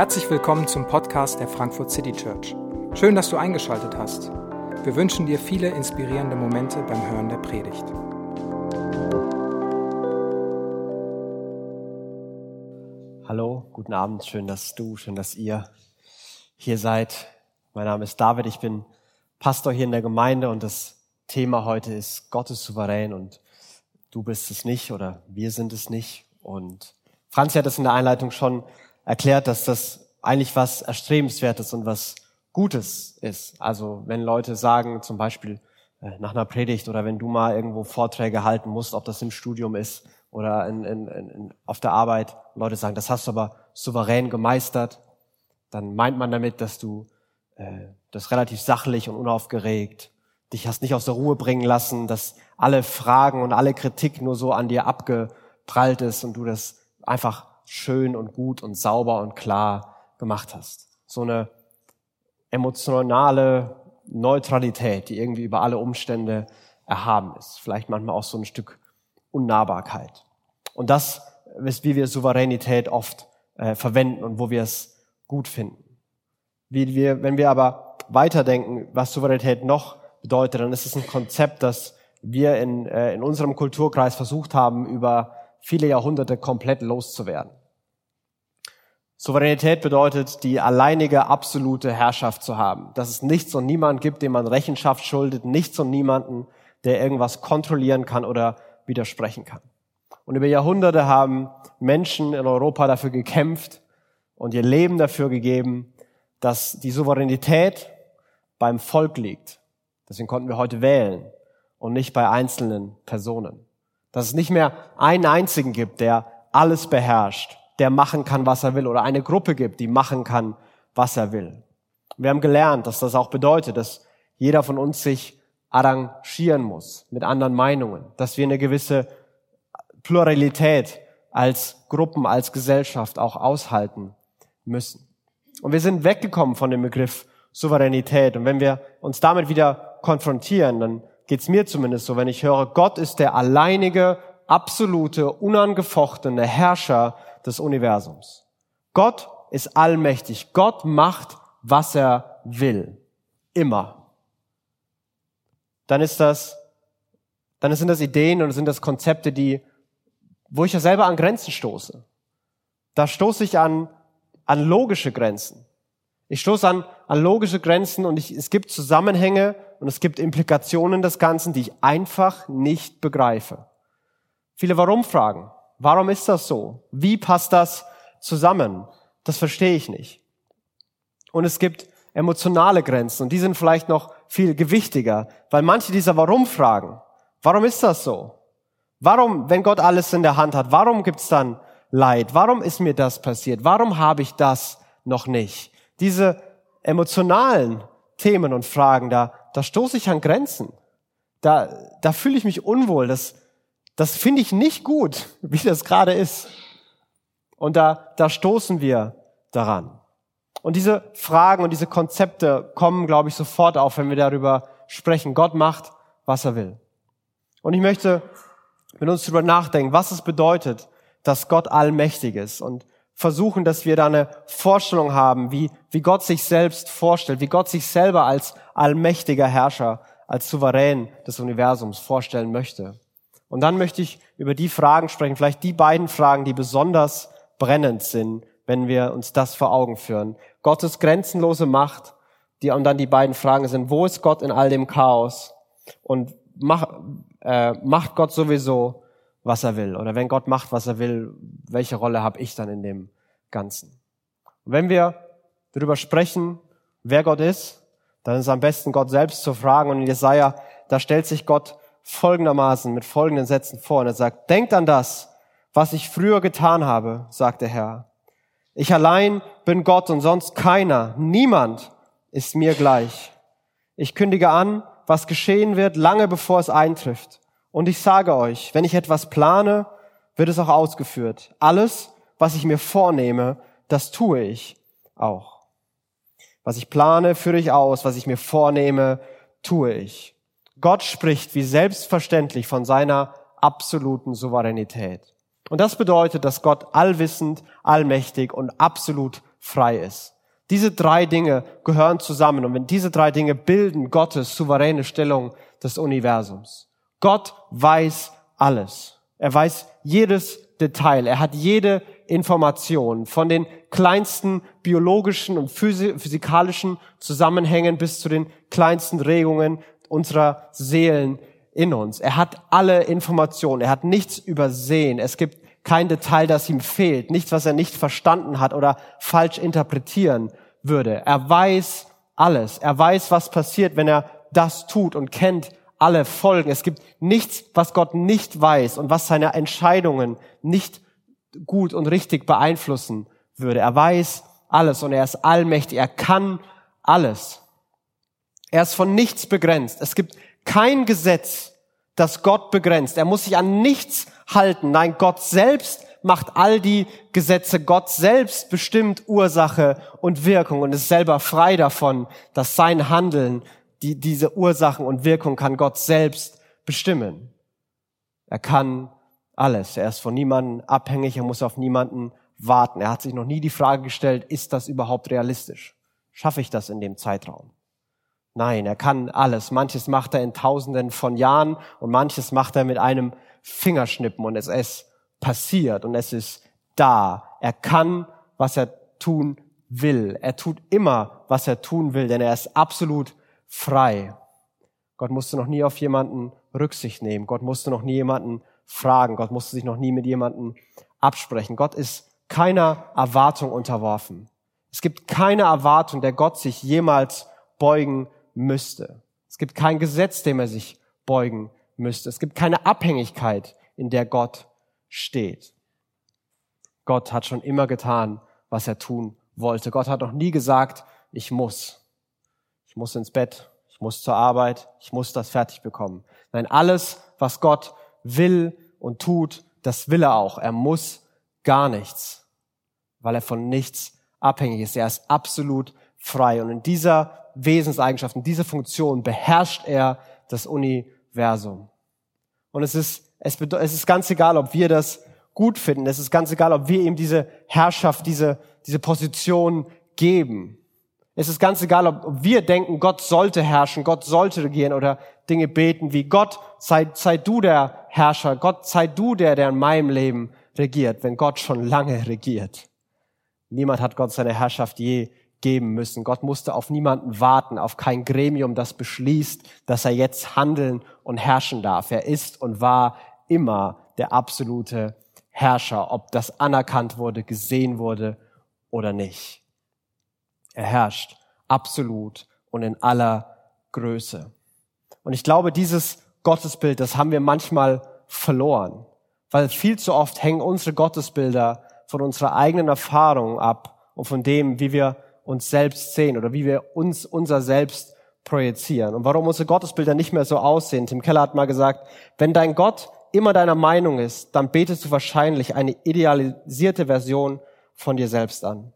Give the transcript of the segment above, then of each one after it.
Herzlich willkommen zum Podcast der Frankfurt City Church. Schön, dass du eingeschaltet hast. Wir wünschen dir viele inspirierende Momente beim Hören der Predigt. Hallo, guten Abend, schön, dass du, schön, dass ihr hier seid. Mein Name ist David, ich bin Pastor hier in der Gemeinde und das Thema heute ist Gott ist souverän und du bist es nicht oder wir sind es nicht. Und Franz hat es in der Einleitung schon erklärt, dass das eigentlich was Erstrebenswertes und was Gutes ist. Also wenn Leute sagen, zum Beispiel äh, nach einer Predigt oder wenn du mal irgendwo Vorträge halten musst, ob das im Studium ist oder in, in, in, auf der Arbeit, Leute sagen, das hast du aber souverän gemeistert, dann meint man damit, dass du äh, das relativ sachlich und unaufgeregt, dich hast nicht aus der Ruhe bringen lassen, dass alle Fragen und alle Kritik nur so an dir abgeprallt ist und du das einfach schön und gut und sauber und klar gemacht hast. So eine emotionale Neutralität, die irgendwie über alle Umstände erhaben ist. Vielleicht manchmal auch so ein Stück Unnahbarkeit. Und das ist, wie wir Souveränität oft äh, verwenden und wo wir es gut finden. Wie wir, wenn wir aber weiterdenken, was Souveränität noch bedeutet, dann ist es ein Konzept, das wir in, äh, in unserem Kulturkreis versucht haben, über viele Jahrhunderte komplett loszuwerden. Souveränität bedeutet, die alleinige, absolute Herrschaft zu haben. Dass es nichts und niemand gibt, dem man Rechenschaft schuldet, nichts und niemanden, der irgendwas kontrollieren kann oder widersprechen kann. Und über Jahrhunderte haben Menschen in Europa dafür gekämpft und ihr Leben dafür gegeben, dass die Souveränität beim Volk liegt. Deswegen konnten wir heute wählen und nicht bei einzelnen Personen. Dass es nicht mehr einen einzigen gibt, der alles beherrscht der machen kann, was er will, oder eine Gruppe gibt, die machen kann, was er will. Wir haben gelernt, dass das auch bedeutet, dass jeder von uns sich arrangieren muss mit anderen Meinungen, dass wir eine gewisse Pluralität als Gruppen, als Gesellschaft auch aushalten müssen. Und wir sind weggekommen von dem Begriff Souveränität. Und wenn wir uns damit wieder konfrontieren, dann geht's mir zumindest so, wenn ich höre, Gott ist der alleinige, absolute, unangefochtene Herrscher des Universums. Gott ist allmächtig. Gott macht, was er will. Immer. Dann ist das, dann sind das Ideen und sind das Konzepte, die, wo ich ja selber an Grenzen stoße. Da stoße ich an, an logische Grenzen. Ich stoße an, an logische Grenzen und ich, es gibt Zusammenhänge und es gibt Implikationen des Ganzen, die ich einfach nicht begreife. Viele Warum-Fragen. Warum ist das so? Wie passt das zusammen? Das verstehe ich nicht. Und es gibt emotionale Grenzen und die sind vielleicht noch viel gewichtiger, weil manche dieser Warum-Fragen, warum ist das so? Warum, wenn Gott alles in der Hand hat, warum gibt's dann Leid? Warum ist mir das passiert? Warum habe ich das noch nicht? Diese emotionalen Themen und Fragen, da, da stoße ich an Grenzen. Da, da fühle ich mich unwohl. Das, das finde ich nicht gut, wie das gerade ist. Und da, da stoßen wir daran. Und diese Fragen und diese Konzepte kommen, glaube ich, sofort auf, wenn wir darüber sprechen. Gott macht, was er will. Und ich möchte mit uns darüber nachdenken, was es bedeutet, dass Gott allmächtig ist und versuchen, dass wir da eine Vorstellung haben, wie, wie Gott sich selbst vorstellt, wie Gott sich selber als allmächtiger Herrscher, als Souverän des Universums vorstellen möchte. Und dann möchte ich über die Fragen sprechen, vielleicht die beiden Fragen, die besonders brennend sind, wenn wir uns das vor Augen führen. Gottes grenzenlose Macht, die, und dann die beiden Fragen sind, wo ist Gott in all dem Chaos? Und mach, äh, macht Gott sowieso, was er will? Oder wenn Gott macht, was er will, welche Rolle habe ich dann in dem Ganzen? Und wenn wir darüber sprechen, wer Gott ist, dann ist es am besten, Gott selbst zu fragen. Und in Jesaja, da stellt sich Gott folgendermaßen mit folgenden Sätzen vor. Und er sagt, denkt an das, was ich früher getan habe, sagt der Herr. Ich allein bin Gott und sonst keiner. Niemand ist mir gleich. Ich kündige an, was geschehen wird, lange bevor es eintrifft. Und ich sage euch, wenn ich etwas plane, wird es auch ausgeführt. Alles, was ich mir vornehme, das tue ich auch. Was ich plane, führe ich aus. Was ich mir vornehme, tue ich. Gott spricht wie selbstverständlich von seiner absoluten Souveränität. Und das bedeutet, dass Gott allwissend, allmächtig und absolut frei ist. Diese drei Dinge gehören zusammen. Und wenn diese drei Dinge bilden Gottes souveräne Stellung des Universums. Gott weiß alles. Er weiß jedes Detail. Er hat jede Information von den kleinsten biologischen und physikalischen Zusammenhängen bis zu den kleinsten Regungen unserer Seelen in uns. Er hat alle Informationen. Er hat nichts übersehen. Es gibt kein Detail, das ihm fehlt. Nichts, was er nicht verstanden hat oder falsch interpretieren würde. Er weiß alles. Er weiß, was passiert, wenn er das tut und kennt alle Folgen. Es gibt nichts, was Gott nicht weiß und was seine Entscheidungen nicht gut und richtig beeinflussen würde. Er weiß alles und er ist allmächtig. Er kann alles. Er ist von nichts begrenzt. Es gibt kein Gesetz, das Gott begrenzt. Er muss sich an nichts halten. Nein, Gott selbst macht all die Gesetze. Gott selbst bestimmt Ursache und Wirkung und ist selber frei davon, dass sein Handeln die, diese Ursachen und Wirkung kann Gott selbst bestimmen. Er kann alles. Er ist von niemandem abhängig. Er muss auf niemanden warten. Er hat sich noch nie die Frage gestellt, ist das überhaupt realistisch? Schaffe ich das in dem Zeitraum? Nein, er kann alles. Manches macht er in Tausenden von Jahren und manches macht er mit einem Fingerschnippen und es ist passiert und es ist da. Er kann, was er tun will. Er tut immer, was er tun will, denn er ist absolut frei. Gott musste noch nie auf jemanden Rücksicht nehmen. Gott musste noch nie jemanden fragen. Gott musste sich noch nie mit jemanden absprechen. Gott ist keiner Erwartung unterworfen. Es gibt keine Erwartung, der Gott sich jemals beugen müsste. Es gibt kein Gesetz, dem er sich beugen müsste. Es gibt keine Abhängigkeit, in der Gott steht. Gott hat schon immer getan, was er tun wollte. Gott hat noch nie gesagt, ich muss. Ich muss ins Bett, ich muss zur Arbeit, ich muss das fertig bekommen. Nein, alles, was Gott will und tut, das will er auch. Er muss gar nichts, weil er von nichts abhängig ist. Er ist absolut frei. Und in dieser Wesenseigenschaft, in dieser Funktion beherrscht er das Universum. Und es ist, es, es ist ganz egal, ob wir das gut finden. Es ist ganz egal, ob wir ihm diese Herrschaft, diese, diese Position geben. Es ist ganz egal, ob wir denken, Gott sollte herrschen, Gott sollte regieren oder Dinge beten wie Gott, sei, sei du der Herrscher, Gott, sei du der, der in meinem Leben regiert, wenn Gott schon lange regiert. Niemand hat Gott seine Herrschaft je geben müssen. Gott musste auf niemanden warten, auf kein Gremium, das beschließt, dass er jetzt handeln und herrschen darf. Er ist und war immer der absolute Herrscher, ob das anerkannt wurde, gesehen wurde oder nicht. Er herrscht absolut und in aller Größe. Und ich glaube, dieses Gottesbild, das haben wir manchmal verloren, weil viel zu oft hängen unsere Gottesbilder von unserer eigenen Erfahrung ab und von dem, wie wir uns selbst sehen oder wie wir uns unser Selbst projizieren. Und warum unsere Gottesbilder nicht mehr so aussehen. Tim Keller hat mal gesagt, wenn dein Gott immer deiner Meinung ist, dann betest du wahrscheinlich eine idealisierte Version von dir selbst an.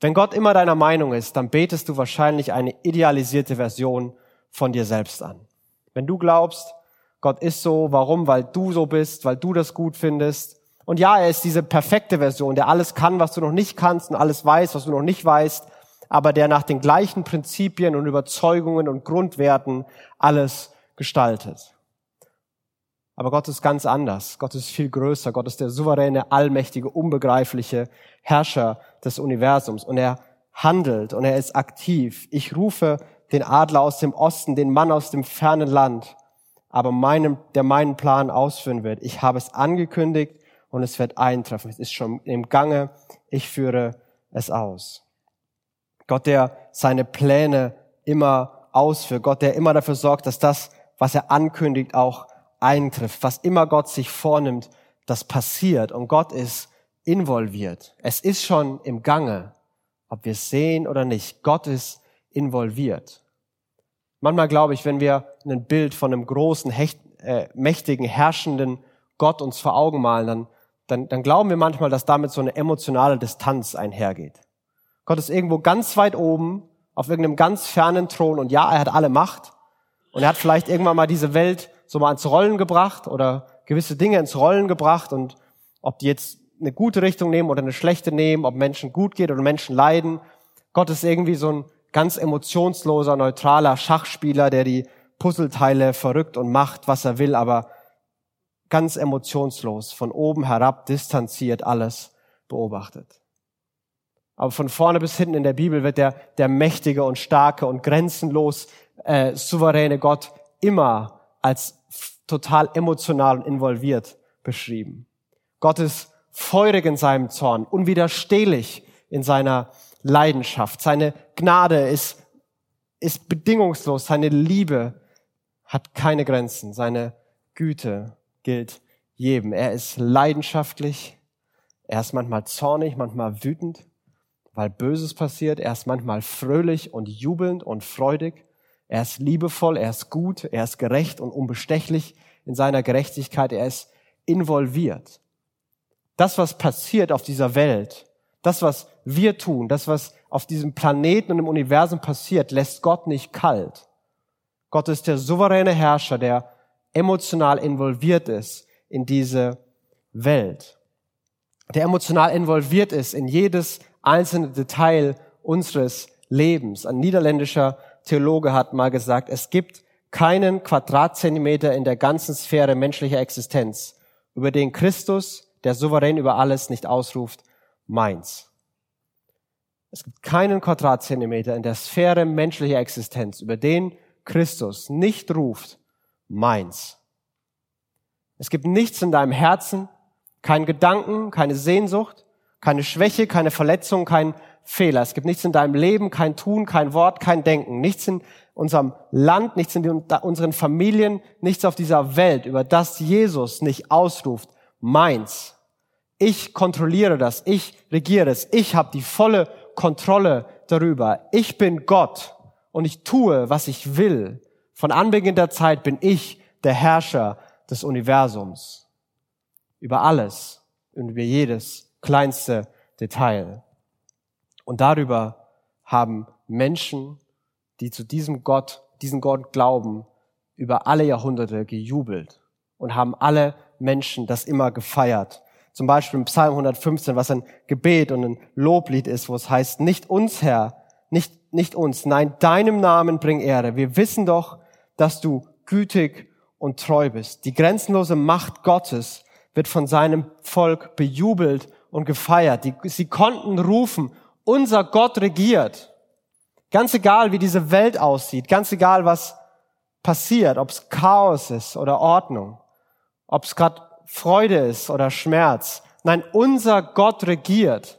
Wenn Gott immer deiner Meinung ist, dann betest du wahrscheinlich eine idealisierte Version von dir selbst an. Wenn du glaubst, Gott ist so, warum? Weil du so bist, weil du das gut findest. Und ja, er ist diese perfekte Version, der alles kann, was du noch nicht kannst und alles weiß, was du noch nicht weißt, aber der nach den gleichen Prinzipien und Überzeugungen und Grundwerten alles gestaltet. Aber Gott ist ganz anders. Gott ist viel größer. Gott ist der souveräne, allmächtige, unbegreifliche Herrscher des Universums. Und er handelt und er ist aktiv. Ich rufe den Adler aus dem Osten, den Mann aus dem fernen Land, aber meinem, der meinen Plan ausführen wird. Ich habe es angekündigt und es wird eintreffen. Es ist schon im Gange. Ich führe es aus. Gott, der seine Pläne immer ausführt. Gott, der immer dafür sorgt, dass das, was er ankündigt, auch eintrifft. Was immer Gott sich vornimmt, das passiert. Und Gott ist involviert. Es ist schon im Gange, ob wir es sehen oder nicht. Gott ist involviert. Manchmal glaube ich, wenn wir ein Bild von einem großen, hecht, äh, mächtigen, herrschenden Gott uns vor Augen malen, dann, dann, dann glauben wir manchmal, dass damit so eine emotionale Distanz einhergeht. Gott ist irgendwo ganz weit oben, auf irgendeinem ganz fernen Thron und ja, er hat alle Macht und er hat vielleicht irgendwann mal diese Welt so mal ins Rollen gebracht oder gewisse Dinge ins Rollen gebracht und ob die jetzt eine gute Richtung nehmen oder eine schlechte nehmen, ob Menschen gut geht oder Menschen leiden. Gott ist irgendwie so ein ganz emotionsloser, neutraler Schachspieler, der die Puzzleteile verrückt und macht, was er will, aber ganz emotionslos, von oben herab, distanziert alles beobachtet. Aber von vorne bis hinten in der Bibel wird der, der mächtige und starke und grenzenlos äh, souveräne Gott immer als total emotional und involviert beschrieben. Gott ist feurig in seinem Zorn, unwiderstehlich in seiner Leidenschaft. Seine Gnade ist, ist bedingungslos. Seine Liebe hat keine Grenzen. Seine Güte gilt jedem. Er ist leidenschaftlich. Er ist manchmal zornig, manchmal wütend, weil Böses passiert. Er ist manchmal fröhlich und jubelnd und freudig. Er ist liebevoll, er ist gut, er ist gerecht und unbestechlich in seiner Gerechtigkeit. Er ist involviert. Das, was passiert auf dieser Welt, das, was wir tun, das, was auf diesem Planeten und im Universum passiert, lässt Gott nicht kalt. Gott ist der souveräne Herrscher, der emotional involviert ist in diese Welt. Der emotional involviert ist in jedes einzelne Detail unseres Lebens. Ein niederländischer Theologe hat mal gesagt, es gibt keinen Quadratzentimeter in der ganzen Sphäre menschlicher Existenz, über den Christus, der souverän über alles, nicht ausruft, meins. Es gibt keinen Quadratzentimeter in der Sphäre menschlicher Existenz, über den Christus nicht ruft, meins. Es gibt nichts in deinem Herzen, keinen Gedanken, keine Sehnsucht, keine Schwäche, keine Verletzung, kein Fehler. Es gibt nichts in deinem Leben, kein Tun, kein Wort, kein Denken, nichts in unserem Land, nichts in unseren Familien, nichts auf dieser Welt, über das Jesus nicht ausruft, meins. Ich kontrolliere das, ich regiere es, ich habe die volle Kontrolle darüber. Ich bin Gott und ich tue, was ich will. Von Anbeginn der Zeit bin ich der Herrscher des Universums. Über alles und über jedes kleinste Detail. Und darüber haben Menschen, die zu diesem Gott, diesen Gott glauben, über alle Jahrhunderte gejubelt und haben alle Menschen das immer gefeiert. Zum Beispiel im Psalm 115, was ein Gebet und ein Loblied ist, wo es heißt, nicht uns, Herr, nicht, nicht uns, nein, deinem Namen bring Ehre. Wir wissen doch, dass du gütig und treu bist. Die grenzenlose Macht Gottes wird von seinem Volk bejubelt und gefeiert. Die, sie konnten rufen, unser Gott regiert. Ganz egal, wie diese Welt aussieht, ganz egal, was passiert, ob es Chaos ist oder Ordnung, ob es gerade Freude ist oder Schmerz. Nein, unser Gott regiert.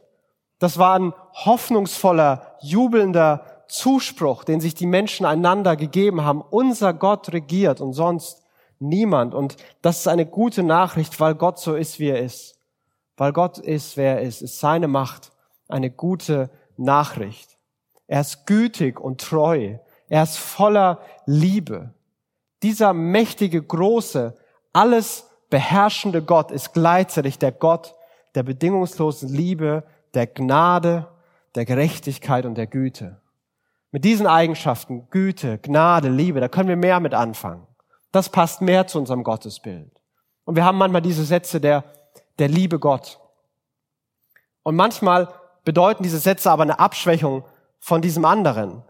Das war ein hoffnungsvoller, jubelnder Zuspruch, den sich die Menschen einander gegeben haben. Unser Gott regiert und sonst niemand. Und das ist eine gute Nachricht, weil Gott so ist, wie er ist. Weil Gott ist, wer er ist, ist seine Macht eine gute Nachricht. Er ist gütig und treu. Er ist voller Liebe. Dieser mächtige, große, alles beherrschende Gott ist gleichzeitig der Gott der bedingungslosen Liebe, der Gnade, der Gerechtigkeit und der Güte. Mit diesen Eigenschaften, Güte, Gnade, Liebe, da können wir mehr mit anfangen. Das passt mehr zu unserem Gottesbild. Und wir haben manchmal diese Sätze der, der Liebe Gott. Und manchmal bedeuten diese Sätze aber eine Abschwächung von diesem anderen.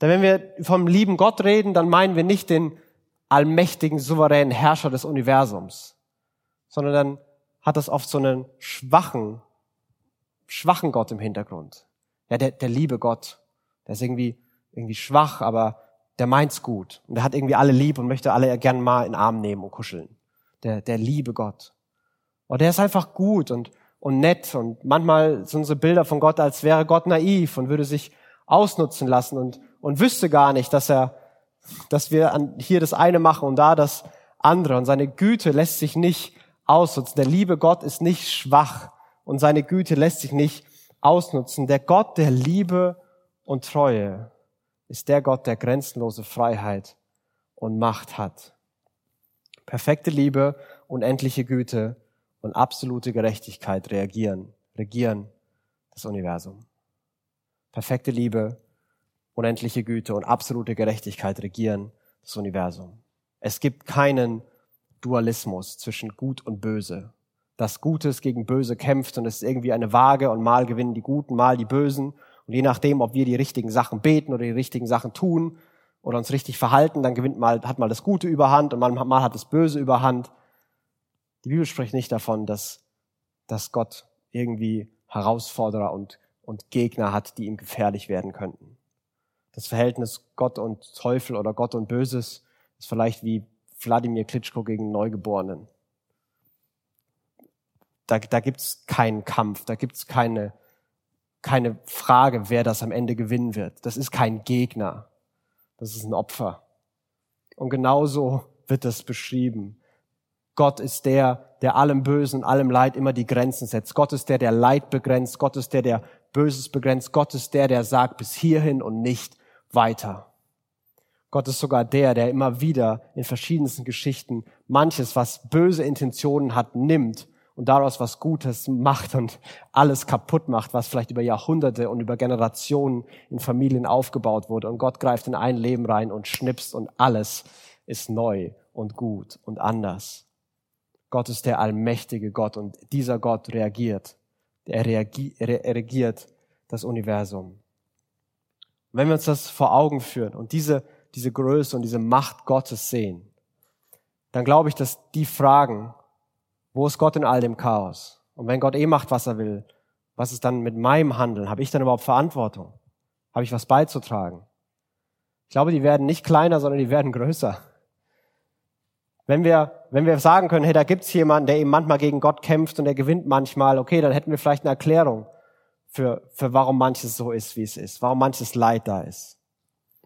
Denn wenn wir vom lieben Gott reden, dann meinen wir nicht den allmächtigen, souveränen Herrscher des Universums, sondern dann hat das oft so einen schwachen, schwachen Gott im Hintergrund. Ja, der, der liebe Gott, der ist irgendwie, irgendwie schwach, aber der meint's gut. Und der hat irgendwie alle lieb und möchte alle gern mal in den Arm nehmen und kuscheln. Der, der liebe Gott. Und der ist einfach gut und, und nett und manchmal sind so Bilder von Gott, als wäre Gott naiv und würde sich ausnutzen lassen und, und wüsste gar nicht, dass er, dass wir an, hier das eine machen und da das andere. Und seine Güte lässt sich nicht ausnutzen. Der liebe Gott ist nicht schwach und seine Güte lässt sich nicht ausnutzen. Der Gott der Liebe und Treue ist der Gott, der grenzenlose Freiheit und Macht hat. Perfekte Liebe, unendliche Güte und absolute Gerechtigkeit reagieren, regieren das Universum. Perfekte Liebe, unendliche Güte und absolute Gerechtigkeit regieren das Universum. Es gibt keinen Dualismus zwischen Gut und Böse, dass Gutes gegen Böse kämpft und es ist irgendwie eine Waage und mal gewinnen die Guten, mal die Bösen. Und je nachdem, ob wir die richtigen Sachen beten oder die richtigen Sachen tun oder uns richtig verhalten, dann gewinnt mal, hat mal das Gute überhand und mal, mal hat das Böse überhand. Die Bibel spricht nicht davon, dass, dass Gott irgendwie Herausforderer und, und Gegner hat, die ihm gefährlich werden könnten. Das Verhältnis Gott und Teufel oder Gott und Böses ist vielleicht wie Wladimir Klitschko gegen Neugeborenen da, da gibt's keinen Kampf, da gibt's keine, keine Frage, wer das am Ende gewinnen wird. Das ist kein Gegner, das ist ein Opfer. Und genauso wird das beschrieben. Gott ist der, der allem Bösen, allem Leid immer die Grenzen setzt. Gott ist der, der Leid begrenzt. Gott ist der, der Böses begrenzt. Gott ist der, der sagt bis hierhin und nicht weiter. Gott ist sogar der, der immer wieder in verschiedensten Geschichten manches, was böse Intentionen hat, nimmt und daraus was Gutes macht und alles kaputt macht, was vielleicht über Jahrhunderte und über Generationen in Familien aufgebaut wurde. Und Gott greift in ein Leben rein und schnipst und alles ist neu und gut und anders. Gott ist der allmächtige Gott und dieser Gott reagiert. Er, reagiert, er regiert das Universum. Und wenn wir uns das vor Augen führen und diese, diese Größe und diese Macht Gottes sehen, dann glaube ich, dass die Fragen, wo ist Gott in all dem Chaos? Und wenn Gott eh macht, was er will, was ist dann mit meinem Handeln? Habe ich dann überhaupt Verantwortung? Habe ich was beizutragen? Ich glaube, die werden nicht kleiner, sondern die werden größer. Wenn wir, wenn wir sagen können, hey, da gibt's jemanden, der eben manchmal gegen Gott kämpft und der gewinnt manchmal, okay, dann hätten wir vielleicht eine Erklärung für, für warum manches so ist, wie es ist, warum manches Leid da ist.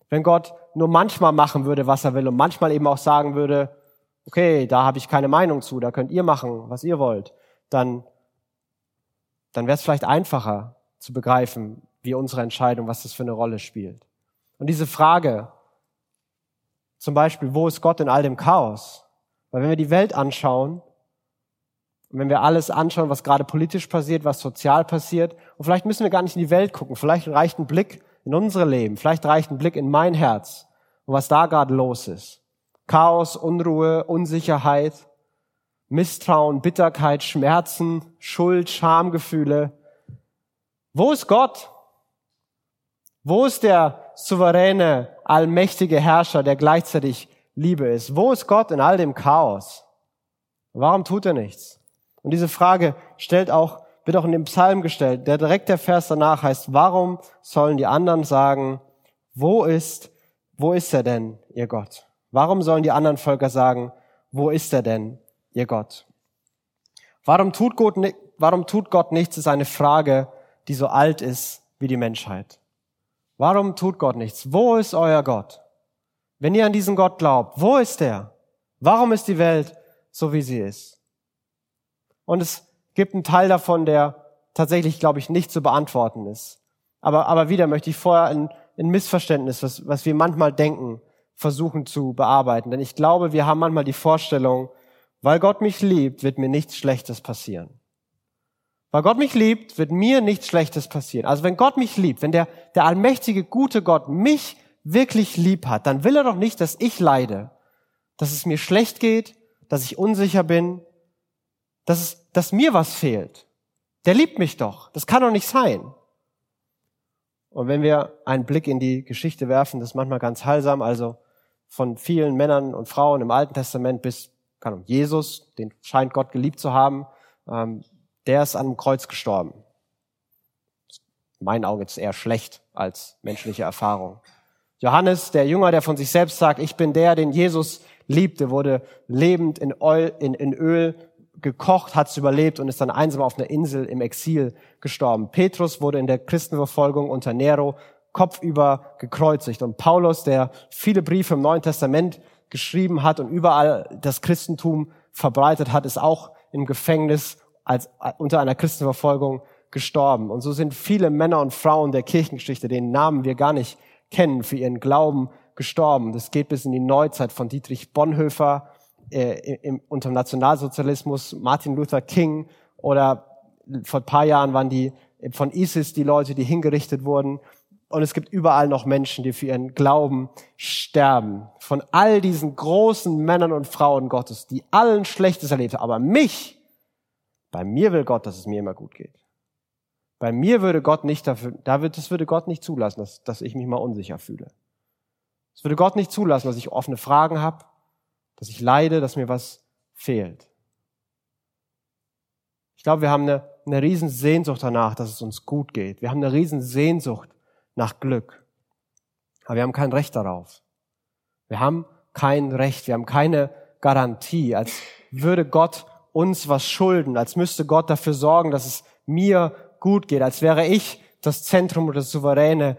Wenn Gott nur manchmal machen würde, was er will und manchmal eben auch sagen würde, okay, da habe ich keine Meinung zu, da könnt ihr machen, was ihr wollt, dann, dann wäre es vielleicht einfacher zu begreifen, wie unsere Entscheidung, was das für eine Rolle spielt. Und diese Frage, zum Beispiel, wo ist Gott in all dem Chaos? Weil wenn wir die Welt anschauen, und wenn wir alles anschauen, was gerade politisch passiert, was sozial passiert, und vielleicht müssen wir gar nicht in die Welt gucken, vielleicht reicht ein Blick in unsere Leben, vielleicht reicht ein Blick in mein Herz und was da gerade los ist. Chaos, Unruhe, Unsicherheit, Misstrauen, Bitterkeit, Schmerzen, Schuld, Schamgefühle. Wo ist Gott? Wo ist der souveräne, allmächtige Herrscher, der gleichzeitig Liebe ist? Wo ist Gott in all dem Chaos? Warum tut er nichts? Und diese Frage stellt auch, wird auch in dem Psalm gestellt. Der direkt der Vers danach heißt, warum sollen die anderen sagen, wo ist, wo ist er denn, ihr Gott? Warum sollen die anderen Völker sagen, wo ist er denn, ihr Gott? Warum tut Gott, warum tut Gott nichts, ist eine Frage, die so alt ist wie die Menschheit. Warum tut Gott nichts? Wo ist euer Gott? Wenn ihr an diesen Gott glaubt, wo ist er? Warum ist die Welt so, wie sie ist? Und es gibt einen Teil davon, der tatsächlich, glaube ich, nicht zu beantworten ist. Aber, aber wieder möchte ich vorher ein, ein Missverständnis, was, was wir manchmal denken, versuchen zu bearbeiten. Denn ich glaube, wir haben manchmal die Vorstellung, weil Gott mich liebt, wird mir nichts Schlechtes passieren. Weil Gott mich liebt, wird mir nichts Schlechtes passieren. Also wenn Gott mich liebt, wenn der, der allmächtige, gute Gott mich wirklich lieb hat, dann will er doch nicht, dass ich leide, dass es mir schlecht geht, dass ich unsicher bin, dass, es, dass mir was fehlt. Der liebt mich doch. Das kann doch nicht sein. Und wenn wir einen Blick in die Geschichte werfen, das ist manchmal ganz heilsam. Also von vielen Männern und Frauen im Alten Testament bis kann man, Jesus, den scheint Gott geliebt zu haben, ähm, der ist an einem Kreuz gestorben. In meinen Augen ist eher schlecht als menschliche Erfahrung. Johannes, der Jünger, der von sich selbst sagt, ich bin der, den Jesus liebte, wurde lebend in Öl, in, in Öl gekocht, hat es überlebt und ist dann einsam auf einer Insel im Exil gestorben. Petrus wurde in der Christenverfolgung unter Nero kopfüber gekreuzigt. Und Paulus, der viele Briefe im Neuen Testament geschrieben hat und überall das Christentum verbreitet hat, ist auch im Gefängnis als unter einer Christenverfolgung gestorben. Und so sind viele Männer und Frauen der Kirchengeschichte, denen Namen wir gar nicht kennen, für ihren Glauben gestorben. Das geht bis in die Neuzeit von Dietrich Bonhoeffer äh, im, unter dem Nationalsozialismus, Martin Luther King oder vor ein paar Jahren waren die von ISIS die Leute, die hingerichtet wurden. Und es gibt überall noch Menschen, die für ihren Glauben sterben. Von all diesen großen Männern und Frauen Gottes, die allen Schlechtes erlebt haben. Aber mich, Bei mir will Gott, dass es mir immer gut geht. Bei mir würde Gott nicht dafür, da wird, das würde Gott nicht zulassen, dass, dass ich mich mal unsicher fühle. Es würde Gott nicht zulassen, dass ich offene Fragen habe, dass ich leide, dass mir was fehlt. Ich glaube, wir haben eine, eine riesen Sehnsucht danach, dass es uns gut geht. Wir haben eine riesen Sehnsucht nach Glück. Aber wir haben kein Recht darauf. Wir haben kein Recht, wir haben keine Garantie, als würde Gott uns was schulden, als müsste Gott dafür sorgen, dass es mir gut geht, als wäre ich das Zentrum oder das souveräne,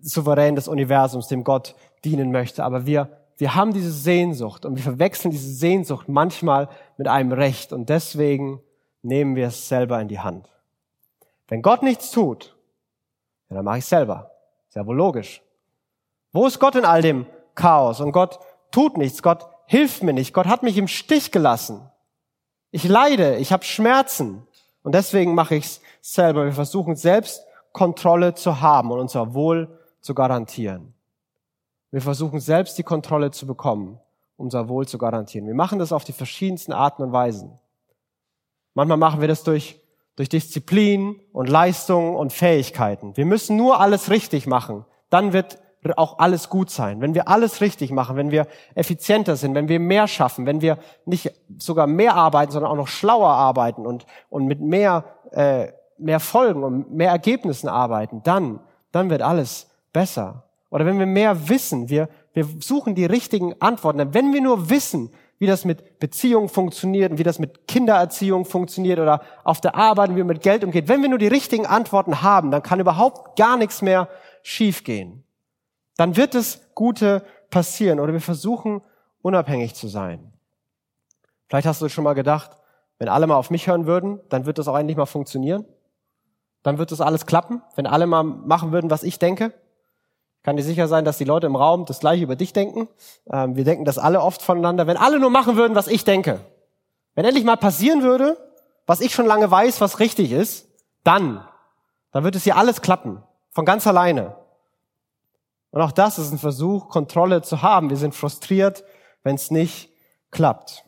souverän des Universums, dem Gott dienen möchte. Aber wir, wir haben diese Sehnsucht und wir verwechseln diese Sehnsucht manchmal mit einem Recht und deswegen nehmen wir es selber in die Hand. Wenn Gott nichts tut, dann mache ich es selber. Ist ja wohl logisch. Wo ist Gott in all dem Chaos? Und Gott tut nichts. Gott hilft mir nicht. Gott hat mich im Stich gelassen. Ich leide, ich habe Schmerzen. Und deswegen mache ich es selber. Wir versuchen selbst Kontrolle zu haben und unser Wohl zu garantieren. Wir versuchen selbst die Kontrolle zu bekommen, unser Wohl zu garantieren. Wir machen das auf die verschiedensten Arten und Weisen. Manchmal machen wir das durch, durch Disziplin und Leistung und Fähigkeiten. Wir müssen nur alles richtig machen. Dann wird auch alles gut sein. Wenn wir alles richtig machen, wenn wir effizienter sind, wenn wir mehr schaffen, wenn wir nicht sogar mehr arbeiten, sondern auch noch schlauer arbeiten und, und mit mehr, äh, mehr Folgen und mehr Ergebnissen arbeiten, dann, dann wird alles besser. Oder wenn wir mehr wissen, wir, wir suchen die richtigen Antworten. Wenn wir nur wissen, wie das mit Beziehungen funktioniert und wie das mit Kindererziehung funktioniert oder auf der Arbeit, wie man mit Geld umgeht, wenn wir nur die richtigen Antworten haben, dann kann überhaupt gar nichts mehr schiefgehen dann wird es Gute passieren oder wir versuchen unabhängig zu sein. Vielleicht hast du schon mal gedacht, wenn alle mal auf mich hören würden, dann wird das auch eigentlich mal funktionieren. Dann wird das alles klappen, wenn alle mal machen würden, was ich denke. Kann dir sicher sein, dass die Leute im Raum das gleiche über dich denken. Ähm, wir denken das alle oft voneinander. Wenn alle nur machen würden, was ich denke. Wenn endlich mal passieren würde, was ich schon lange weiß, was richtig ist, dann, dann wird es hier alles klappen. Von ganz alleine. Und auch das ist ein Versuch, Kontrolle zu haben. Wir sind frustriert, wenn es nicht klappt.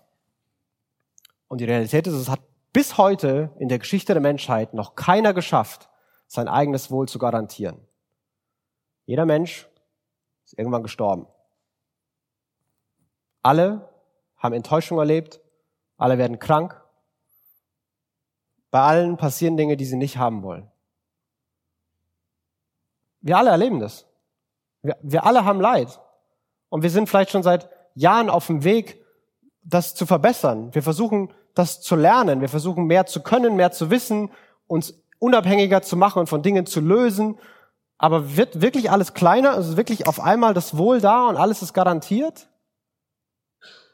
Und die Realität ist, es hat bis heute in der Geschichte der Menschheit noch keiner geschafft, sein eigenes Wohl zu garantieren. Jeder Mensch ist irgendwann gestorben. Alle haben Enttäuschung erlebt, alle werden krank. Bei allen passieren Dinge, die sie nicht haben wollen. Wir alle erleben das. Wir, wir alle haben Leid. Und wir sind vielleicht schon seit Jahren auf dem Weg, das zu verbessern. Wir versuchen, das zu lernen. Wir versuchen, mehr zu können, mehr zu wissen, uns unabhängiger zu machen und von Dingen zu lösen. Aber wird wirklich alles kleiner? Ist wirklich auf einmal das Wohl da und alles ist garantiert?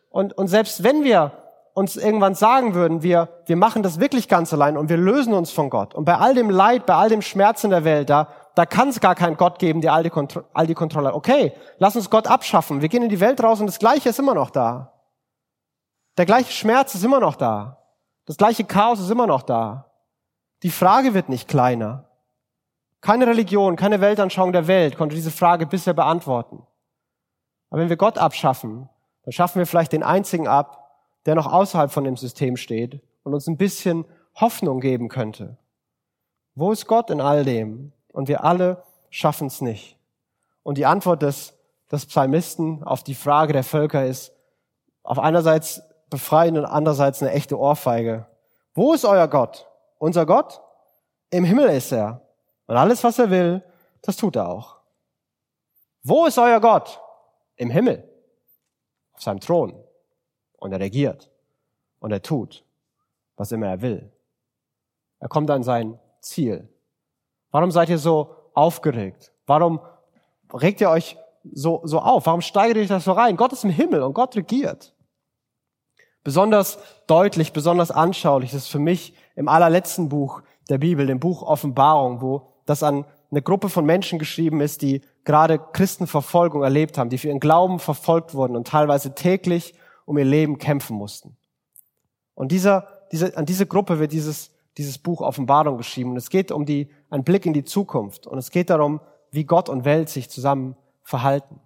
Und, und selbst wenn wir uns irgendwann sagen würden, wir, wir machen das wirklich ganz allein und wir lösen uns von Gott. Und bei all dem Leid, bei all dem Schmerz in der Welt, da, da kann es gar keinen Gott geben, der all die, all die Kontrolle hat. Okay, lass uns Gott abschaffen. Wir gehen in die Welt raus und das Gleiche ist immer noch da. Der gleiche Schmerz ist immer noch da. Das gleiche Chaos ist immer noch da. Die Frage wird nicht kleiner. Keine Religion, keine Weltanschauung der Welt konnte diese Frage bisher beantworten. Aber wenn wir Gott abschaffen, dann schaffen wir vielleicht den einzigen ab, der noch außerhalb von dem System steht und uns ein bisschen Hoffnung geben könnte. Wo ist Gott in all dem? Und wir alle schaffen es nicht. Und die Antwort des, des Psalmisten auf die Frage der Völker ist auf einerseits befreien und andererseits eine echte Ohrfeige. Wo ist euer Gott? Unser Gott? Im Himmel ist er. Und alles, was er will, das tut er auch. Wo ist euer Gott? Im Himmel. Auf seinem Thron. Und er regiert. Und er tut, was immer er will. Er kommt an sein Ziel. Warum seid ihr so aufgeregt? Warum regt ihr euch so, so auf? Warum steigert ihr euch das so rein? Gott ist im Himmel und Gott regiert. Besonders deutlich, besonders anschaulich ist für mich im allerletzten Buch der Bibel, dem Buch Offenbarung, wo das an eine Gruppe von Menschen geschrieben ist, die gerade Christenverfolgung erlebt haben, die für ihren Glauben verfolgt wurden und teilweise täglich um ihr Leben kämpfen mussten. Und dieser, diese, an diese Gruppe wird dieses dieses Buch Offenbarung geschrieben. Und es geht um die, einen Blick in die Zukunft. Und es geht darum, wie Gott und Welt sich zusammen verhalten.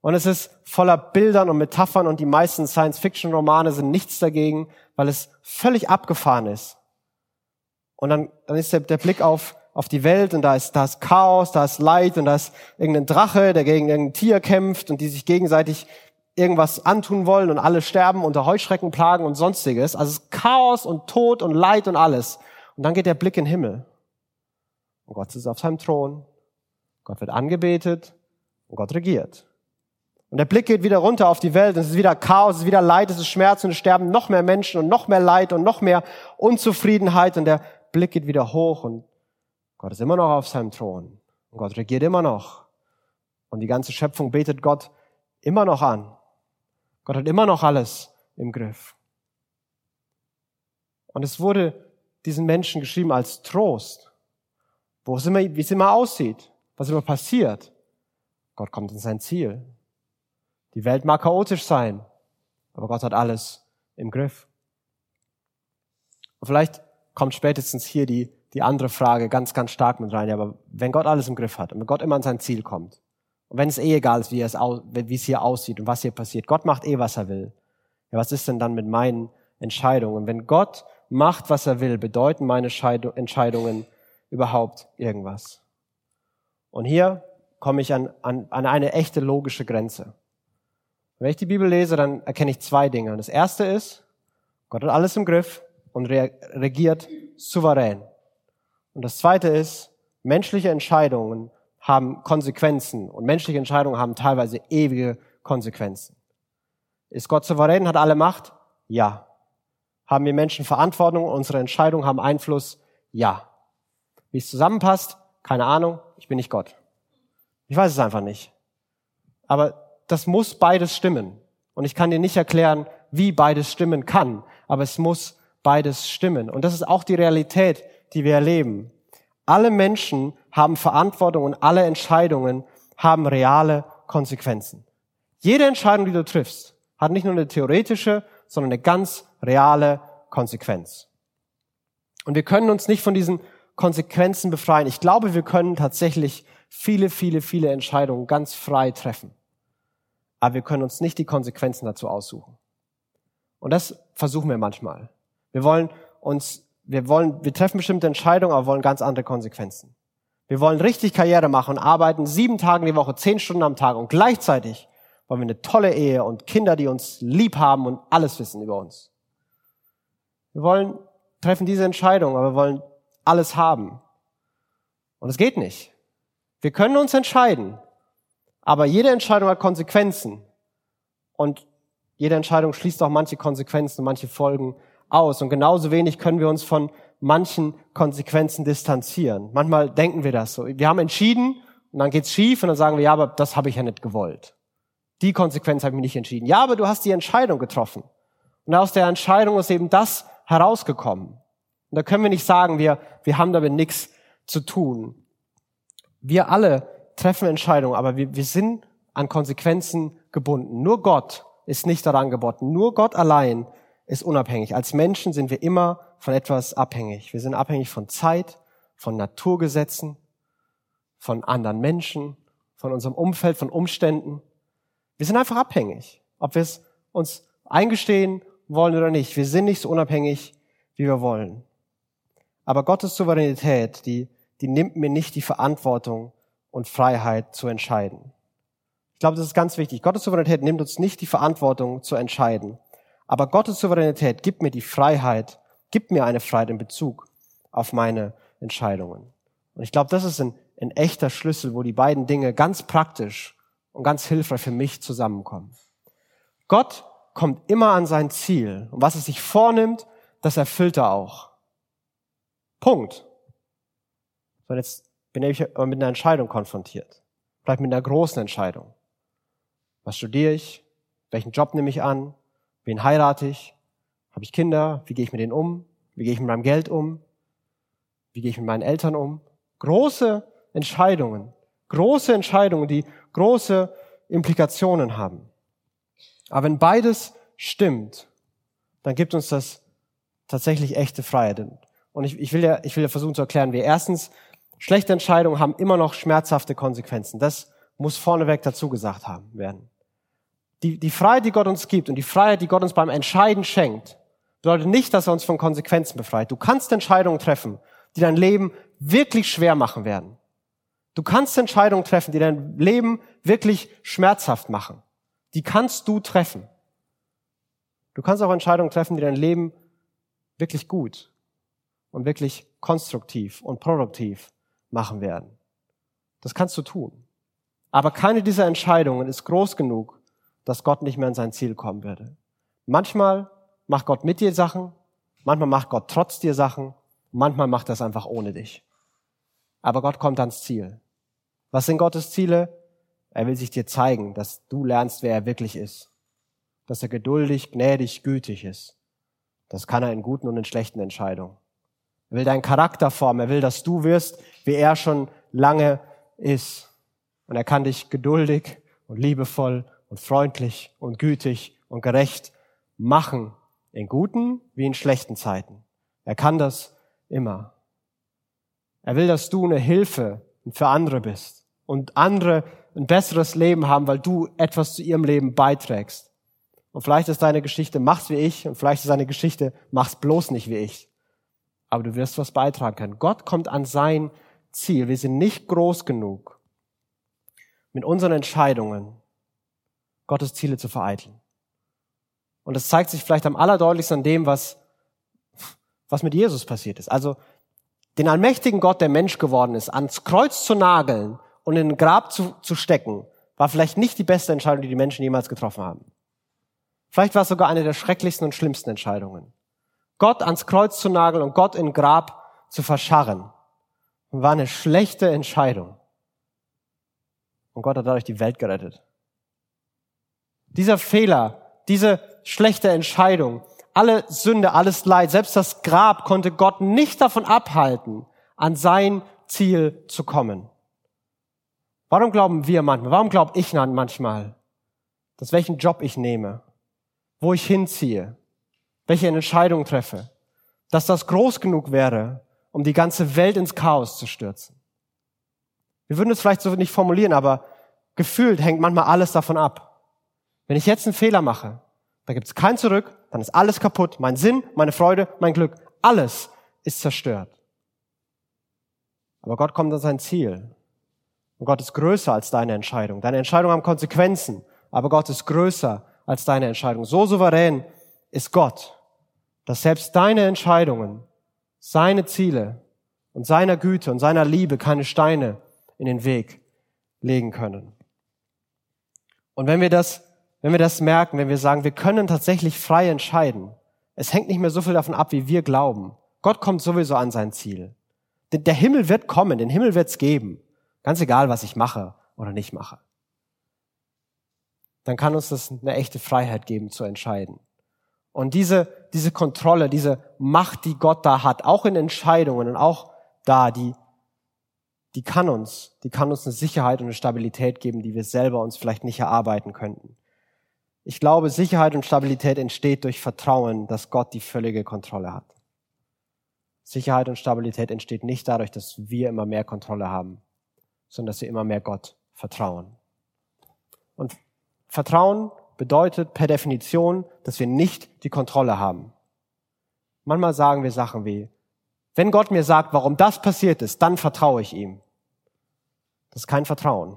Und es ist voller Bildern und Metaphern und die meisten Science-Fiction-Romane sind nichts dagegen, weil es völlig abgefahren ist. Und dann, dann ist der, der Blick auf, auf die Welt und da ist, da ist Chaos, da ist Leid und da ist irgendein Drache, der gegen irgendein Tier kämpft und die sich gegenseitig irgendwas antun wollen und alle sterben unter Heuschreckenplagen und sonstiges. Also es ist Chaos und Tod und Leid und alles. Und dann geht der Blick in den Himmel. Und Gott sitzt auf seinem Thron. Gott wird angebetet und Gott regiert. Und der Blick geht wieder runter auf die Welt und es ist wieder Chaos, es ist wieder Leid, es ist Schmerz und es sterben noch mehr Menschen und noch mehr Leid und noch mehr Unzufriedenheit und der Blick geht wieder hoch und Gott ist immer noch auf seinem Thron und Gott regiert immer noch und die ganze Schöpfung betet Gott immer noch an. Gott hat immer noch alles im Griff. Und es wurde diesen Menschen geschrieben als Trost, wo es immer, wie es immer aussieht, was immer passiert. Gott kommt in sein Ziel. Die Welt mag chaotisch sein, aber Gott hat alles im Griff. Und vielleicht kommt spätestens hier die, die andere Frage ganz, ganz stark mit rein. Ja, aber wenn Gott alles im Griff hat und wenn Gott immer an sein Ziel kommt und wenn es eh egal ist, wie es, wie es hier aussieht und was hier passiert, Gott macht eh, was er will. Ja, was ist denn dann mit meinen Entscheidungen? Wenn Gott macht, was er will, bedeuten meine Entscheidungen überhaupt irgendwas? Und hier komme ich an, an, an eine echte logische Grenze. Wenn ich die Bibel lese, dann erkenne ich zwei Dinge. Das erste ist, Gott hat alles im Griff und regiert souverän. Und das zweite ist, menschliche Entscheidungen haben Konsequenzen und menschliche Entscheidungen haben teilweise ewige Konsequenzen. Ist Gott souverän, hat alle Macht? Ja. Haben wir Menschen Verantwortung? Unsere Entscheidungen haben Einfluss? Ja. Wie es zusammenpasst? Keine Ahnung. Ich bin nicht Gott. Ich weiß es einfach nicht. Aber das muss beides stimmen. Und ich kann dir nicht erklären, wie beides stimmen kann, aber es muss beides stimmen. Und das ist auch die Realität, die wir erleben. Alle Menschen haben Verantwortung und alle Entscheidungen haben reale Konsequenzen. Jede Entscheidung, die du triffst, hat nicht nur eine theoretische, sondern eine ganz reale Konsequenz. Und wir können uns nicht von diesen Konsequenzen befreien. Ich glaube, wir können tatsächlich viele, viele, viele Entscheidungen ganz frei treffen aber wir können uns nicht die Konsequenzen dazu aussuchen. Und das versuchen wir manchmal. Wir wollen uns, wir wollen, wir treffen bestimmte Entscheidungen, aber wollen ganz andere Konsequenzen. Wir wollen richtig Karriere machen und arbeiten sieben Tage die Woche, zehn Stunden am Tag und gleichzeitig wollen wir eine tolle Ehe und Kinder, die uns lieb haben und alles wissen über uns. Wir wollen, treffen diese Entscheidung, aber wir wollen alles haben. Und es geht nicht. Wir können uns entscheiden, aber jede Entscheidung hat Konsequenzen. Und jede Entscheidung schließt auch manche Konsequenzen und manche Folgen aus. Und genauso wenig können wir uns von manchen Konsequenzen distanzieren. Manchmal denken wir das so. Wir haben entschieden und dann geht's schief und dann sagen wir, ja, aber das habe ich ja nicht gewollt. Die Konsequenz habe ich mir nicht entschieden. Ja, aber du hast die Entscheidung getroffen. Und aus der Entscheidung ist eben das herausgekommen. Und da können wir nicht sagen, wir, wir haben damit nichts zu tun. Wir alle treffen Entscheidungen, aber wir, wir sind an Konsequenzen gebunden. Nur Gott ist nicht daran gebunden. Nur Gott allein ist unabhängig. Als Menschen sind wir immer von etwas abhängig. Wir sind abhängig von Zeit, von Naturgesetzen, von anderen Menschen, von unserem Umfeld, von Umständen. Wir sind einfach abhängig, ob wir es uns eingestehen wollen oder nicht. Wir sind nicht so unabhängig, wie wir wollen. Aber Gottes Souveränität, die, die nimmt mir nicht die Verantwortung und Freiheit zu entscheiden. Ich glaube, das ist ganz wichtig. Gottes Souveränität nimmt uns nicht die Verantwortung zu entscheiden. Aber Gottes Souveränität gibt mir die Freiheit, gibt mir eine Freiheit in Bezug auf meine Entscheidungen. Und ich glaube, das ist ein, ein echter Schlüssel, wo die beiden Dinge ganz praktisch und ganz hilfreich für mich zusammenkommen. Gott kommt immer an sein Ziel. Und was er sich vornimmt, das erfüllt er auch. Punkt. So, jetzt bin ich mit einer Entscheidung konfrontiert. Vielleicht mit einer großen Entscheidung. Was studiere ich? Welchen Job nehme ich an? Wen heirate ich? Habe ich Kinder? Wie gehe ich mit denen um? Wie gehe ich mit meinem Geld um? Wie gehe ich mit meinen Eltern um? Große Entscheidungen. Große Entscheidungen, die große Implikationen haben. Aber wenn beides stimmt, dann gibt uns das tatsächlich echte Freiheit. Und ich, ich, will ja, ich will ja versuchen zu erklären, wie erstens Schlechte Entscheidungen haben immer noch schmerzhafte Konsequenzen. Das muss vorneweg dazu gesagt haben werden. Die, die Freiheit, die Gott uns gibt und die Freiheit, die Gott uns beim Entscheiden schenkt, Bedeutet nicht, dass er uns von Konsequenzen befreit. Du kannst Entscheidungen treffen, die dein Leben wirklich schwer machen werden. Du kannst Entscheidungen treffen, die dein Leben wirklich schmerzhaft machen. Die kannst du treffen. Du kannst auch Entscheidungen treffen, die dein Leben wirklich gut und wirklich konstruktiv und produktiv machen werden. Das kannst du tun. Aber keine dieser Entscheidungen ist groß genug, dass Gott nicht mehr an sein Ziel kommen würde. Manchmal macht Gott mit dir Sachen, manchmal macht Gott trotz dir Sachen, manchmal macht er es einfach ohne dich. Aber Gott kommt ans Ziel. Was sind Gottes Ziele? Er will sich dir zeigen, dass du lernst, wer er wirklich ist. Dass er geduldig, gnädig, gütig ist. Das kann er in guten und in schlechten Entscheidungen. Er will deinen Charakter formen. Er will, dass du wirst, wie er schon lange ist. Und er kann dich geduldig und liebevoll und freundlich und gütig und gerecht machen. In guten wie in schlechten Zeiten. Er kann das immer. Er will, dass du eine Hilfe für andere bist und andere ein besseres Leben haben, weil du etwas zu ihrem Leben beiträgst. Und vielleicht ist deine Geschichte, mach's wie ich, und vielleicht ist deine Geschichte, mach's bloß nicht wie ich. Aber du wirst was beitragen können. Gott kommt an sein Ziel. Wir sind nicht groß genug, mit unseren Entscheidungen Gottes Ziele zu vereiteln. Und das zeigt sich vielleicht am allerdeutlichsten an dem, was, was mit Jesus passiert ist. Also den allmächtigen Gott, der Mensch geworden ist, ans Kreuz zu nageln und in ein Grab zu, zu stecken, war vielleicht nicht die beste Entscheidung, die die Menschen jemals getroffen haben. Vielleicht war es sogar eine der schrecklichsten und schlimmsten Entscheidungen. Gott ans Kreuz zu nageln und Gott in Grab zu verscharren, war eine schlechte Entscheidung. Und Gott hat dadurch die Welt gerettet. Dieser Fehler, diese schlechte Entscheidung, alle Sünde, alles Leid, selbst das Grab konnte Gott nicht davon abhalten, an sein Ziel zu kommen. Warum glauben wir manchmal, warum glaube ich manchmal, dass welchen Job ich nehme, wo ich hinziehe, welche Entscheidung treffe, dass das groß genug wäre, um die ganze Welt ins Chaos zu stürzen. Wir würden es vielleicht so nicht formulieren, aber gefühlt hängt manchmal alles davon ab. Wenn ich jetzt einen Fehler mache, da gibt es kein Zurück, dann ist alles kaputt. Mein Sinn, meine Freude, mein Glück, alles ist zerstört. Aber Gott kommt an sein Ziel. Und Gott ist größer als deine Entscheidung. Deine Entscheidungen haben Konsequenzen, aber Gott ist größer als deine Entscheidung. So souverän ist Gott, dass selbst deine Entscheidungen, seine Ziele und seiner Güte und seiner Liebe keine Steine in den Weg legen können. Und wenn wir das wenn wir das merken, wenn wir sagen, wir können tatsächlich frei entscheiden, es hängt nicht mehr so viel davon ab, wie wir glauben. Gott kommt sowieso an sein Ziel. Der Himmel wird kommen, den Himmel wird's geben. Ganz egal, was ich mache oder nicht mache. Dann kann uns das eine echte Freiheit geben zu entscheiden. Und diese, diese Kontrolle, diese Macht, die Gott da hat, auch in Entscheidungen und auch da, die, die kann uns, die kann uns eine Sicherheit und eine Stabilität geben, die wir selber uns vielleicht nicht erarbeiten könnten. Ich glaube, Sicherheit und Stabilität entsteht durch Vertrauen, dass Gott die völlige Kontrolle hat. Sicherheit und Stabilität entsteht nicht dadurch, dass wir immer mehr Kontrolle haben, sondern dass wir immer mehr Gott vertrauen. Und Vertrauen bedeutet per Definition, dass wir nicht die Kontrolle haben. Manchmal sagen wir Sachen wie, wenn Gott mir sagt, warum das passiert ist, dann vertraue ich ihm. Das ist kein Vertrauen.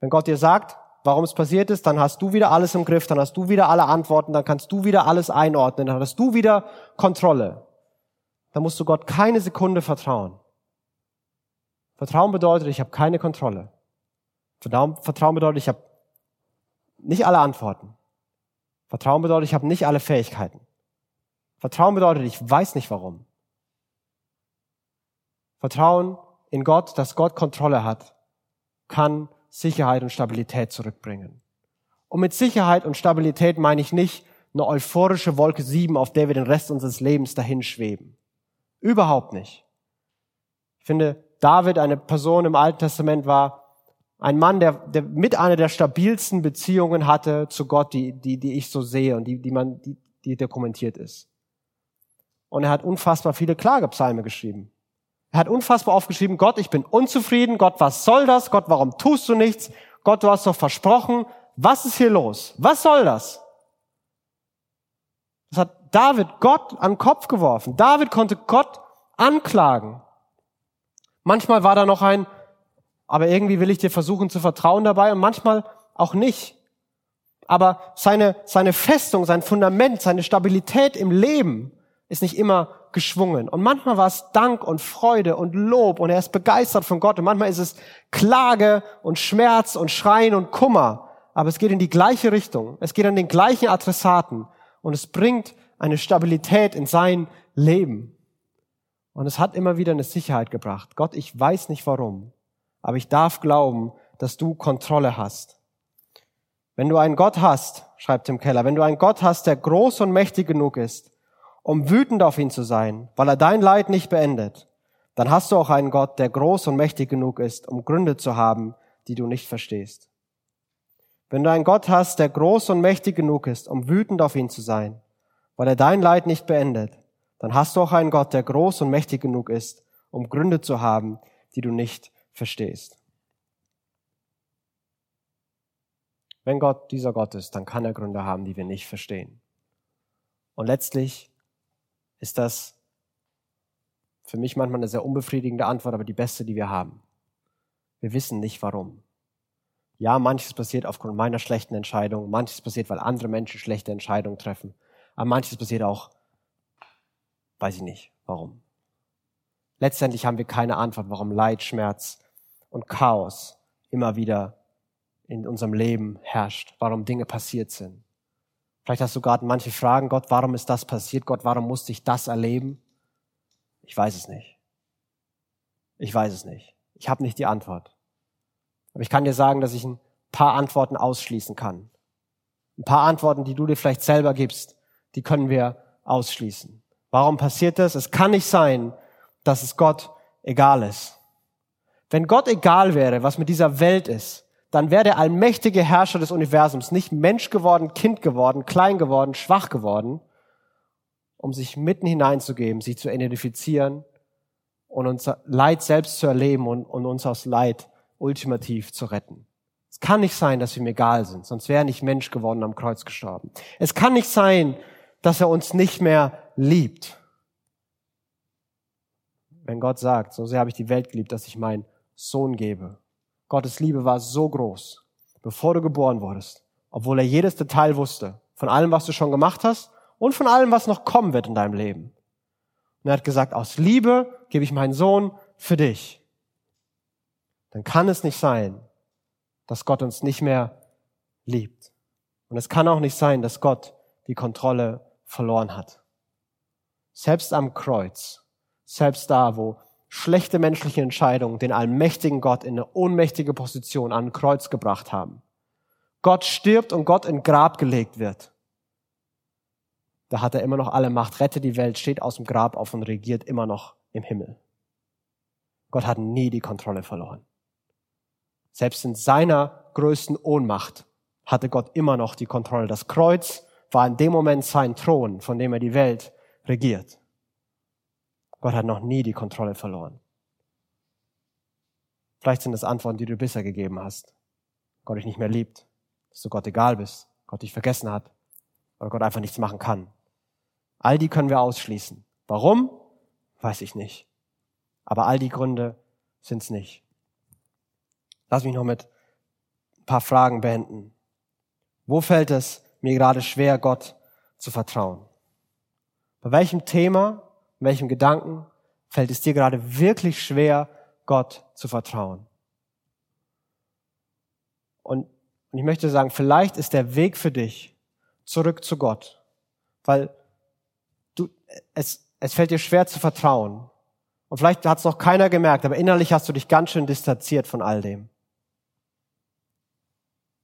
Wenn Gott dir sagt, warum es passiert ist, dann hast du wieder alles im Griff, dann hast du wieder alle Antworten, dann kannst du wieder alles einordnen, dann hast du wieder Kontrolle. Dann musst du Gott keine Sekunde vertrauen. Vertrauen bedeutet, ich habe keine Kontrolle. Vertrauen bedeutet, ich habe nicht alle Antworten. Vertrauen bedeutet, ich habe nicht alle Fähigkeiten. Vertrauen bedeutet, ich weiß nicht warum. Vertrauen in Gott, dass Gott Kontrolle hat, kann Sicherheit und Stabilität zurückbringen. Und mit Sicherheit und Stabilität meine ich nicht eine euphorische Wolke sieben, auf der wir den Rest unseres Lebens dahin schweben. Überhaupt nicht. Ich finde, David, eine Person im Alten Testament war, ein Mann, der, der mit einer der stabilsten Beziehungen hatte zu Gott, die, die, die ich so sehe und die, die man, die, die dokumentiert ist. Und er hat unfassbar viele Klagepsalme geschrieben. Er hat unfassbar aufgeschrieben, Gott, ich bin unzufrieden. Gott, was soll das? Gott, warum tust du nichts? Gott, du hast doch versprochen. Was ist hier los? Was soll das? Das hat David Gott an den Kopf geworfen. David konnte Gott anklagen. Manchmal war da noch ein, aber irgendwie will ich dir versuchen zu vertrauen dabei und manchmal auch nicht. Aber seine, seine Festung, sein Fundament, seine Stabilität im Leben ist nicht immer geschwungen. Und manchmal war es Dank und Freude und Lob und er ist begeistert von Gott. Und manchmal ist es Klage und Schmerz und Schreien und Kummer. Aber es geht in die gleiche Richtung. Es geht an den gleichen Adressaten. Und es bringt eine Stabilität in sein Leben. Und es hat immer wieder eine Sicherheit gebracht. Gott, ich weiß nicht warum, aber ich darf glauben, dass du Kontrolle hast. Wenn du einen Gott hast, schreibt Tim Keller, wenn du einen Gott hast, der groß und mächtig genug ist, um wütend auf ihn zu sein, weil er dein Leid nicht beendet, dann hast du auch einen Gott, der groß und mächtig genug ist, um Gründe zu haben, die du nicht verstehst. Wenn du einen Gott hast, der groß und mächtig genug ist, um wütend auf ihn zu sein, weil er dein Leid nicht beendet, dann hast du auch einen Gott, der groß und mächtig genug ist, um Gründe zu haben, die du nicht verstehst. Wenn Gott dieser Gott ist, dann kann er Gründe haben, die wir nicht verstehen. Und letztlich ist das für mich manchmal eine sehr unbefriedigende Antwort, aber die beste, die wir haben. Wir wissen nicht warum. Ja, manches passiert aufgrund meiner schlechten Entscheidung, manches passiert, weil andere Menschen schlechte Entscheidungen treffen, aber manches passiert auch, weiß ich nicht, warum. Letztendlich haben wir keine Antwort, warum Leid, Schmerz und Chaos immer wieder in unserem Leben herrscht, warum Dinge passiert sind. Vielleicht hast du gerade manche Fragen, Gott, warum ist das passiert? Gott, warum musste ich das erleben? Ich weiß es nicht. Ich weiß es nicht. Ich habe nicht die Antwort. Aber ich kann dir sagen, dass ich ein paar Antworten ausschließen kann. Ein paar Antworten, die du dir vielleicht selber gibst, die können wir ausschließen. Warum passiert das? Es kann nicht sein, dass es Gott egal ist. Wenn Gott egal wäre, was mit dieser Welt ist, dann wäre der allmächtige Herrscher des Universums nicht Mensch geworden, Kind geworden, klein geworden, schwach geworden, um sich mitten hineinzugeben, sich zu identifizieren und unser Leid selbst zu erleben und, und uns aus Leid ultimativ zu retten. Es kann nicht sein, dass wir ihm egal sind, sonst wäre er nicht Mensch geworden am Kreuz gestorben. Es kann nicht sein, dass er uns nicht mehr liebt. Wenn Gott sagt, so sehr habe ich die Welt geliebt, dass ich meinen Sohn gebe. Gottes Liebe war so groß, bevor du geboren wurdest, obwohl er jedes Detail wusste, von allem, was du schon gemacht hast und von allem, was noch kommen wird in deinem Leben. Und er hat gesagt, aus Liebe gebe ich meinen Sohn für dich. Dann kann es nicht sein, dass Gott uns nicht mehr liebt. Und es kann auch nicht sein, dass Gott die Kontrolle verloren hat. Selbst am Kreuz, selbst da, wo schlechte menschliche Entscheidungen den allmächtigen Gott in eine ohnmächtige Position an Kreuz gebracht haben. Gott stirbt und Gott in Grab gelegt wird. Da hat er immer noch alle Macht, rettet die Welt, steht aus dem Grab auf und regiert immer noch im Himmel. Gott hat nie die Kontrolle verloren. Selbst in seiner größten Ohnmacht hatte Gott immer noch die Kontrolle. Das Kreuz war in dem Moment sein Thron, von dem er die Welt regiert. Gott hat noch nie die Kontrolle verloren. Vielleicht sind das Antworten, die du bisher gegeben hast. Gott dich nicht mehr liebt, dass du Gott egal bist, Gott dich vergessen hat oder Gott einfach nichts machen kann. All die können wir ausschließen. Warum? Weiß ich nicht. Aber all die Gründe sind's nicht. Lass mich noch mit ein paar Fragen beenden. Wo fällt es mir gerade schwer, Gott zu vertrauen? Bei welchem Thema in welchem Gedanken fällt es dir gerade wirklich schwer, Gott zu vertrauen? Und, und ich möchte sagen, vielleicht ist der Weg für dich zurück zu Gott, weil du, es, es fällt dir schwer zu vertrauen. Und vielleicht hat es noch keiner gemerkt, aber innerlich hast du dich ganz schön distanziert von all dem.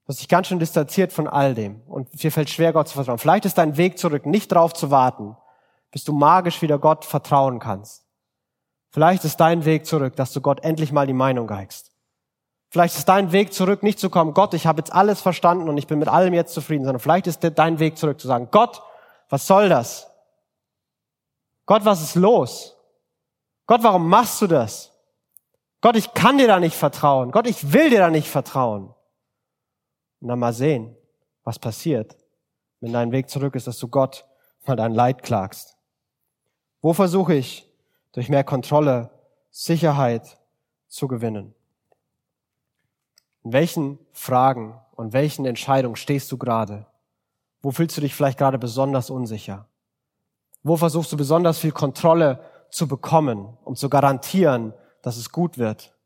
Du hast dich ganz schön distanziert von all dem. Und dir fällt schwer, Gott zu vertrauen. Vielleicht ist dein Weg zurück, nicht darauf zu warten, bis du magisch wieder Gott vertrauen kannst. Vielleicht ist dein Weg zurück, dass du Gott endlich mal die Meinung geigst. Vielleicht ist dein Weg zurück, nicht zu kommen, Gott, ich habe jetzt alles verstanden und ich bin mit allem jetzt zufrieden, sondern vielleicht ist dein Weg zurück zu sagen, Gott, was soll das? Gott, was ist los? Gott, warum machst du das? Gott, ich kann dir da nicht vertrauen. Gott, ich will dir da nicht vertrauen. Und dann mal sehen, was passiert, wenn dein Weg zurück ist, dass du Gott mal dein Leid klagst? Wo versuche ich durch mehr Kontrolle, Sicherheit zu gewinnen? In welchen Fragen und welchen Entscheidungen stehst du gerade? Wo fühlst du dich vielleicht gerade besonders unsicher? Wo versuchst du besonders viel Kontrolle zu bekommen, um zu garantieren, dass es gut wird?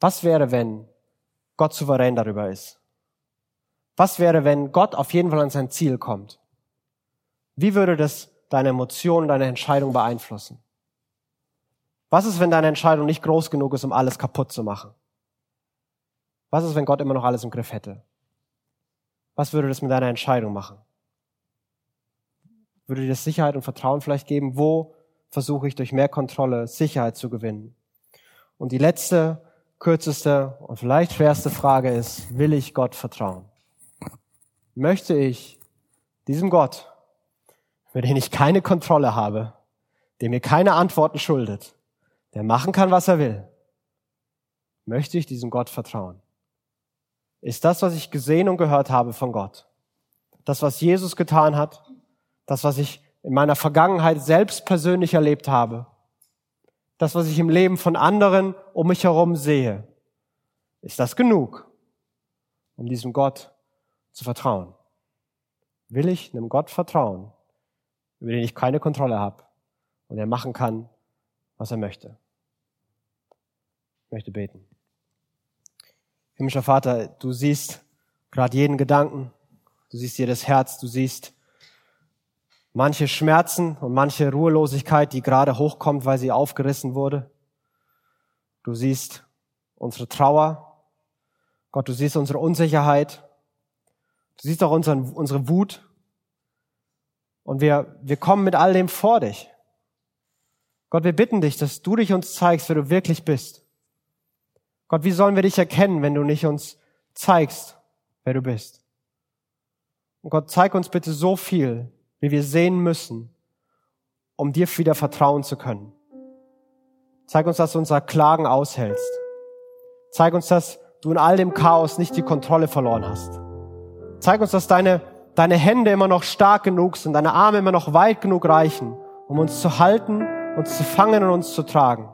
Was wäre, wenn Gott souverän darüber ist? Was wäre, wenn Gott auf jeden Fall an sein Ziel kommt? Wie würde das deine Emotionen, deine Entscheidung beeinflussen? Was ist, wenn deine Entscheidung nicht groß genug ist, um alles kaputt zu machen? Was ist, wenn Gott immer noch alles im Griff hätte? Was würde das mit deiner Entscheidung machen? Würde dir das Sicherheit und Vertrauen vielleicht geben? Wo versuche ich durch mehr Kontrolle Sicherheit zu gewinnen? Und die letzte, kürzeste und vielleicht schwerste Frage ist, will ich Gott vertrauen? Möchte ich diesem Gott, für den ich keine Kontrolle habe, der mir keine Antworten schuldet, der machen kann, was er will, möchte ich diesem Gott vertrauen? Ist das, was ich gesehen und gehört habe von Gott, das, was Jesus getan hat, das, was ich in meiner Vergangenheit selbst persönlich erlebt habe, das, was ich im Leben von anderen um mich herum sehe, ist das genug, um diesem Gott zu vertrauen? Will ich einem Gott vertrauen, über den ich keine Kontrolle habe und er machen kann, was er möchte? Ich möchte beten. Himmlischer Vater, du siehst gerade jeden Gedanken, du siehst jedes Herz, du siehst manche Schmerzen und manche Ruhelosigkeit, die gerade hochkommt, weil sie aufgerissen wurde. Du siehst unsere Trauer. Gott, du siehst unsere Unsicherheit. Du siehst auch unseren, unsere Wut. Und wir, wir kommen mit all dem vor dich. Gott, wir bitten dich, dass du dich uns zeigst, wer du wirklich bist. Gott, wie sollen wir dich erkennen, wenn du nicht uns zeigst, wer du bist? Und Gott, zeig uns bitte so viel, wie wir sehen müssen, um dir wieder vertrauen zu können. Zeig uns, dass du unser Klagen aushältst. Zeig uns, dass du in all dem Chaos nicht die Kontrolle verloren hast. Zeig uns, dass deine, deine Hände immer noch stark genug sind, deine Arme immer noch weit genug reichen, um uns zu halten, uns zu fangen und uns zu tragen.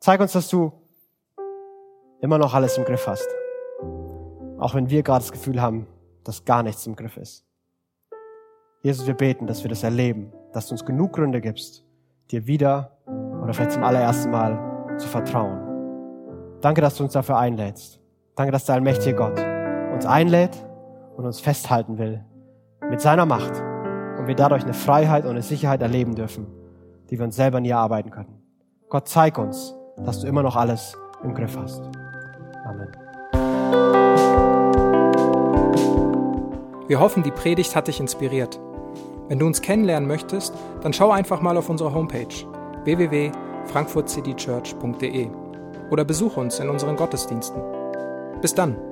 Zeig uns, dass du immer noch alles im Griff hast. Auch wenn wir gerade das Gefühl haben, dass gar nichts im Griff ist. Jesus, wir beten, dass wir das erleben, dass du uns genug Gründe gibst, dir wieder oder vielleicht zum allerersten Mal zu vertrauen. Danke, dass du uns dafür einlädst. Danke, dass der allmächtige Gott uns einlädt und uns festhalten will mit seiner Macht und wir dadurch eine Freiheit und eine Sicherheit erleben dürfen, die wir uns selber nie erarbeiten können. Gott, zeig uns, dass du immer noch alles im Griff hast. Amen. Wir hoffen, die Predigt hat dich inspiriert. Wenn du uns kennenlernen möchtest, dann schau einfach mal auf unsere Homepage www.frankfurtcitychurch.de oder besuche uns in unseren Gottesdiensten. Bis dann!